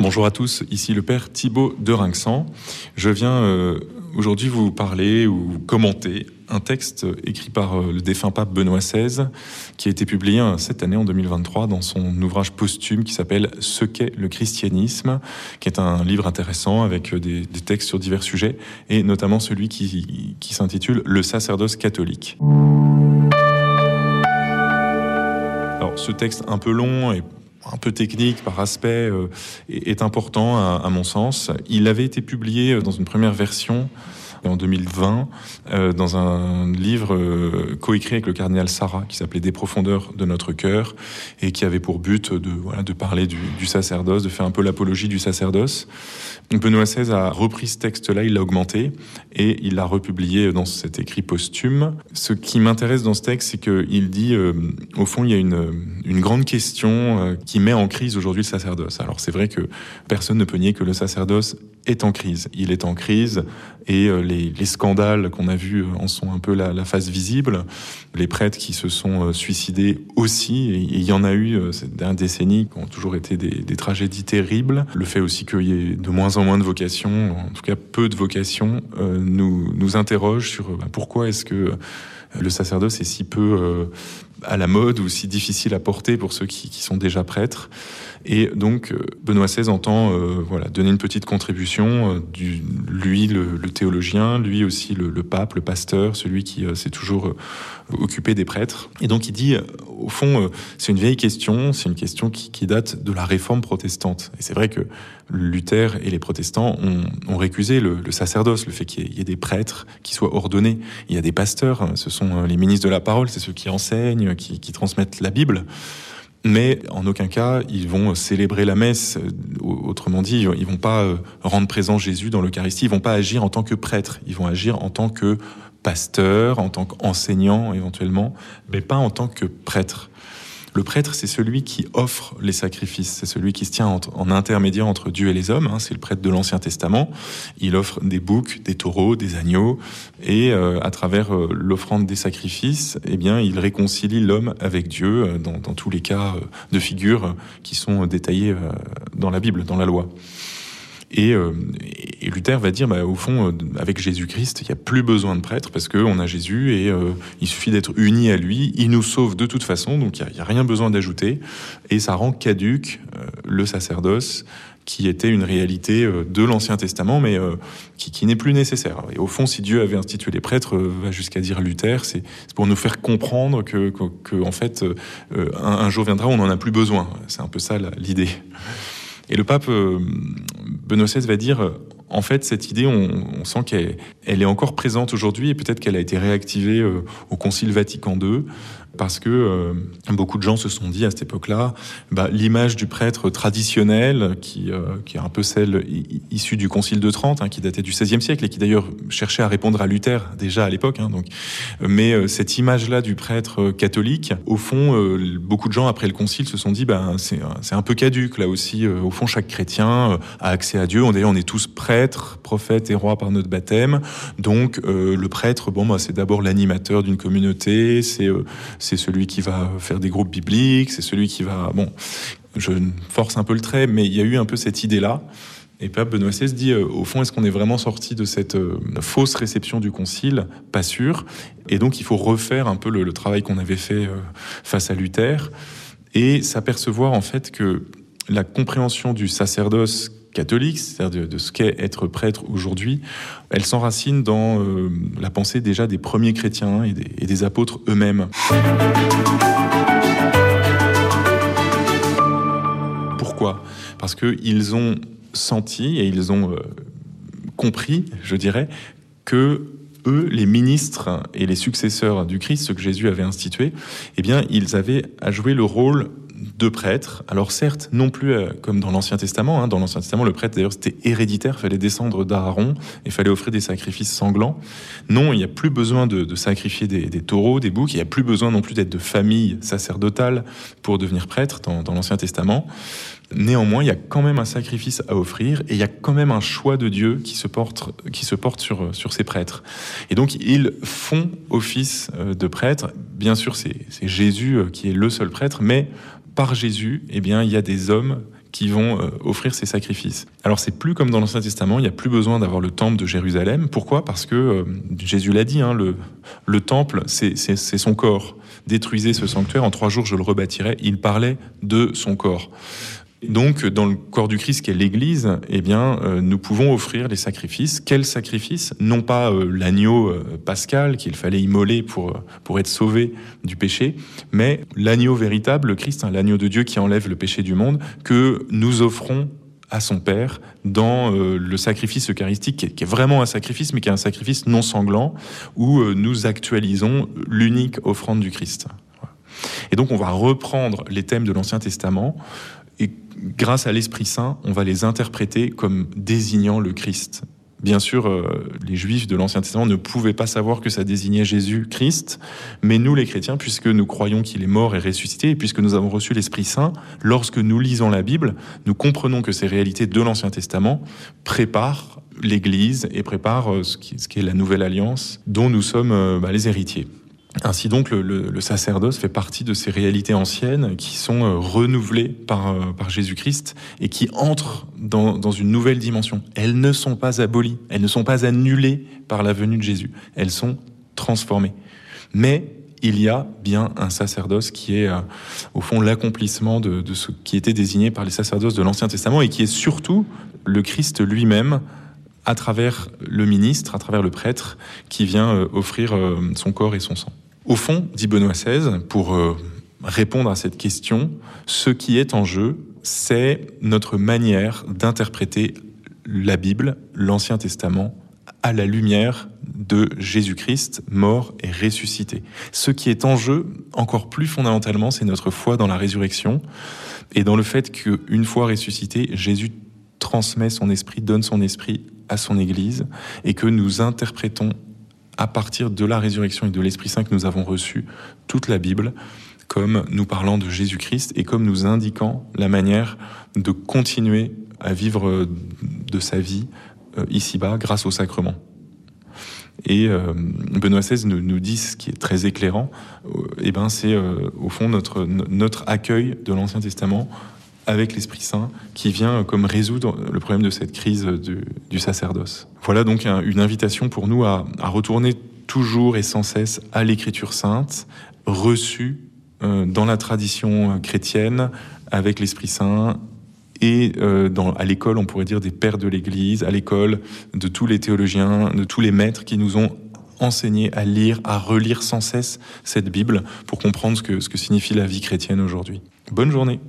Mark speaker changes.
Speaker 1: Bonjour à tous, ici le père Thibaut de Rinxan. Je viens euh, aujourd'hui vous parler ou commenter un texte écrit par euh, le défunt pape Benoît XVI qui a été publié euh, cette année en 2023 dans son ouvrage posthume qui s'appelle Ce qu'est le christianisme, qui est un livre intéressant avec des, des textes sur divers sujets et notamment celui qui, qui s'intitule Le sacerdoce catholique. Alors ce texte un peu long et un peu technique par aspect euh, est important à, mon sens. Il avait été publié euh, dans une première version en 2020 euh, dans un livre euh, coécrit avec le cardinal Sarah qui s'appelait Des profondeurs de notre cœur et qui avait pour but de, parler du, sacerdoce, de faire un peu l'apologie du sacerdoce. Benoît XVI a repris ce texte-là, il l'a augmenté et il l'a republié dans cet écrit posthume. Ce qui m'intéresse dans ce texte, c'est qu'il dit, euh, au fond, il y a une, une grande question qui met en crise aujourd'hui le sacerdoce. Alors c'est vrai que personne ne peut nier que le sacerdoce est en crise. Il est en crise et les, les scandales qu'on a vus en sont un peu la, face visible. Les prêtres qui se sont euh, suicidés aussi, et, il y en a eu euh, ces dernières décennies qui ont toujours été des, tragédies terribles. Le fait aussi qu'il y ait de moins en moins de vocations, en tout cas peu de vocations, euh, nous, interroge sur bah, pourquoi est-ce que le sacerdoce est si peu à la mode ou si difficile à porter pour ceux qui, sont déjà prêtres. Et donc Benoît XVI entend euh, voilà, donner une petite contribution, euh, lui le, théologien, lui aussi le, pape, le pasteur, celui qui euh, s'est toujours occupé des prêtres. Et donc il dit, au fond, c'est une vieille question, c'est une question qui, date de la réforme protestante. Et c'est vrai que Luther et les protestants ont, récusé le, sacerdoce, le fait qu'il y, y, ait des prêtres qui soient ordonnés. Il y a des pasteurs, ce sont les ministres de la parole, c'est ceux qui enseignent, qui, qui transmettent la Bible mais en aucun cas ils vont célébrer la messe. Autrement dit, ils vont pas euh, rendre présent Jésus dans l'Eucharistie, ils vont pas agir en tant que prêtre, ils vont agir en tant que pasteur, en tant qu'enseignant éventuellement, mais pas en tant que prêtre. Le prêtre, c'est celui qui offre les sacrifices, c'est celui qui se tient en, intermédiaire entre Dieu et les hommes. Hein, c'est le prêtre de l'Ancien Testament. Il offre des boucs, des taureaux, des agneaux, et euh, à travers euh, l'offrande des sacrifices, eh bien, il réconcilie l'homme avec Dieu euh, dans, tous les cas de figure qui sont détaillés dans la Bible, dans la loi. Et, Luther va dire, bah, au fond, euh, avec Jésus-Christ, il n'y a plus besoin de prêtre parce qu'on a Jésus et euh, il suffit d'être uni à lui. Il nous sauve de toute façon, donc il n'y a, rien besoin d'ajouter. Et ça rend caduque euh, le sacerdoce qui était une réalité de l'Ancien Testament, mais qui, n'est plus nécessaire. Et au fond, si Dieu avait institué les prêtres, va jusqu'à dire Luther, c'est pour nous faire comprendre que, que, en fait, un, un, jour viendra on n'en a plus besoin. C'est un peu ça l'idée. Et le pape Benoît XVI va dire en fait, cette idée, on, on sent qu'elle elle est encore présente aujourd'hui et peut-être qu'elle a été réactivée euh, au Concile Vatican II parce que euh, beaucoup de gens se sont dit à cette époque-là, bah, l'image du prêtre traditionnel, qui, euh, est un peu celle issue du Concile de Trente, hein, qui datait du XVIe siècle et qui d'ailleurs cherchait à répondre à Luther déjà à l'époque. Hein, donc, mais euh, cette image-là du prêtre catholique, au fond, beaucoup de gens après le Concile se sont dit, bah, c'est un peu caduque là aussi. Au fond, chaque chrétien a accès à Dieu. D'ailleurs, on est tous prêtres, prophètes et rois par notre baptême. Donc, le prêtre, bon, bah, c'est d'abord l'animateur d'une communauté, c'est celui qui va faire des groupes bibliques, c'est celui qui va... Bon, je force un peu le trait, mais il y a eu un peu cette idée-là. Et Pape Benoît XVI dit, euh, au fond, est-ce qu'on est vraiment sorti de cette euh, fausse réception du Concile? Pas sûr. Et donc, il faut refaire un peu le, travail qu'on avait fait euh, face à Luther et s'apercevoir en fait que la compréhension du sacerdoce catholique, c'est-à-dire de, ce qu'est être prêtre aujourd'hui, elle s'enracine dans euh, la pensée déjà des premiers chrétiens et des, apôtres eux-mêmes. Pourquoi? Parce qu'ils ont senti et ils ont euh, compris, je dirais, que eux, les ministres et les successeurs du Christ, ce que Jésus avait institué, eh bien, ils avaient à jouer le rôle de prêtres. Alors certes, non plus euh, comme dans l'Ancien Testament. Hein. Dans l'Ancien Testament, le prêtre, d'ailleurs, c'était héréditaire. Fallait descendre d'Aaron et fallait offrir des sacrifices sanglants. Non, il n'y a plus besoin de, sacrifier des, taureaux, des boucs. Il n'y a plus besoin non plus d'être de famille sacerdotale pour devenir prêtre dans, l'Ancien Testament. Néanmoins, il y a quand même un sacrifice à offrir et il y a quand même un choix de Dieu qui se porte, qui se porte sur, sur ces prêtres. Et donc, ils font office euh, de prêtre. Bien sûr, c'est Jésus euh, qui est le seul prêtre, mais par Jésus, eh bien, il y a des hommes qui vont euh, offrir ces sacrifices. Alors c'est plus comme dans l'Ancien Testament, il n'y a plus besoin d'avoir le temple de Jérusalem. Pourquoi? Parce que euh, Jésus l'a dit, hein, le, le temple, c'est son corps. Détruisez ce sanctuaire, en trois jours je le rebâtirai. Il parlait de son corps. Donc, dans le corps du Christ qui est l'Église, eh bien, euh, nous pouvons offrir des sacrifices. Quels sacrifices? Non pas euh, l'agneau euh, pascal qu'il fallait immoler pour pour être sauvé du péché, mais l'agneau véritable, le Christ, hein, l'agneau de Dieu qui enlève le péché du monde, que nous offrons à son Père dans le sacrifice eucharistique, qui est, vraiment un sacrifice, mais qui est un sacrifice non sanglant, où nous actualisons l'unique offrande du Christ. Et donc on va reprendre les thèmes de l'Ancien Testament et grâce à l'Esprit Saint, on va les interpréter comme désignant le Christ. Bien sûr, euh, les Juifs de l'Ancien Testament ne pouvaient pas savoir que ça désignait Jésus-Christ, mais nous les chrétiens, puisque nous croyons qu'il est mort et ressuscité, et puisque nous avons reçu l'Esprit Saint, lorsque nous lisons la Bible, nous comprenons que ces réalités de l'Ancien Testament préparent l'Église et préparent euh, ce qui, est la nouvelle alliance dont nous sommes euh, bah, les héritiers. Ainsi donc, le, sacerdoce fait partie de ces réalités anciennes qui sont euh, renouvelées par, euh, par Jésus-Christ et qui entrent dans, une nouvelle dimension. Elles ne sont pas abolies, elles ne sont pas annulées par la venue de Jésus, elles sont transformées. Mais il y a bien un sacerdoce qui est, euh, au fond, l'accomplissement de, de ce qui était désigné par les sacerdoces de l'Ancien Testament et qui est surtout le Christ lui-même à travers le ministre, à travers le prêtre, qui vient offrir son corps et son sang. Au fond, dit Benoît XVI, pour euh, répondre à cette question, ce qui est en jeu, c'est notre manière d'interpréter la Bible, l'Ancien Testament, à la lumière de Jésus-Christ, mort et ressuscité. Ce qui est en jeu, encore plus fondamentalement, c'est notre foi dans la résurrection et dans le fait qu'une fois ressuscité, Jésus transmet son esprit, donne son esprit à son Église et que nous interprétons à partir de la résurrection et de l'Esprit Saint que nous avons reçu toute la Bible comme nous parlant de Jésus-Christ et comme nous indiquant la manière de continuer à vivre de sa vie euh, ici-bas grâce au sacrement. Et euh, Benoît XVI nous, dit ce qui est très éclairant, euh, et ben c'est au fond notre, notre accueil de l'Ancien Testament avec l'Esprit Saint qui vient comme résoudre le problème de cette crise du, sacerdoce. Voilà donc une invitation pour nous à, retourner toujours et sans cesse à l'Écriture sainte, reçue euh, dans la tradition chrétienne avec l'Esprit Saint et euh, à l'école, on pourrait dire, des pères de l'Église, à l'école de tous les théologiens, de tous les maîtres qui nous ont enseigné à lire, à relire sans cesse cette Bible pour comprendre ce que signifie la vie chrétienne aujourd'hui. Bonne journée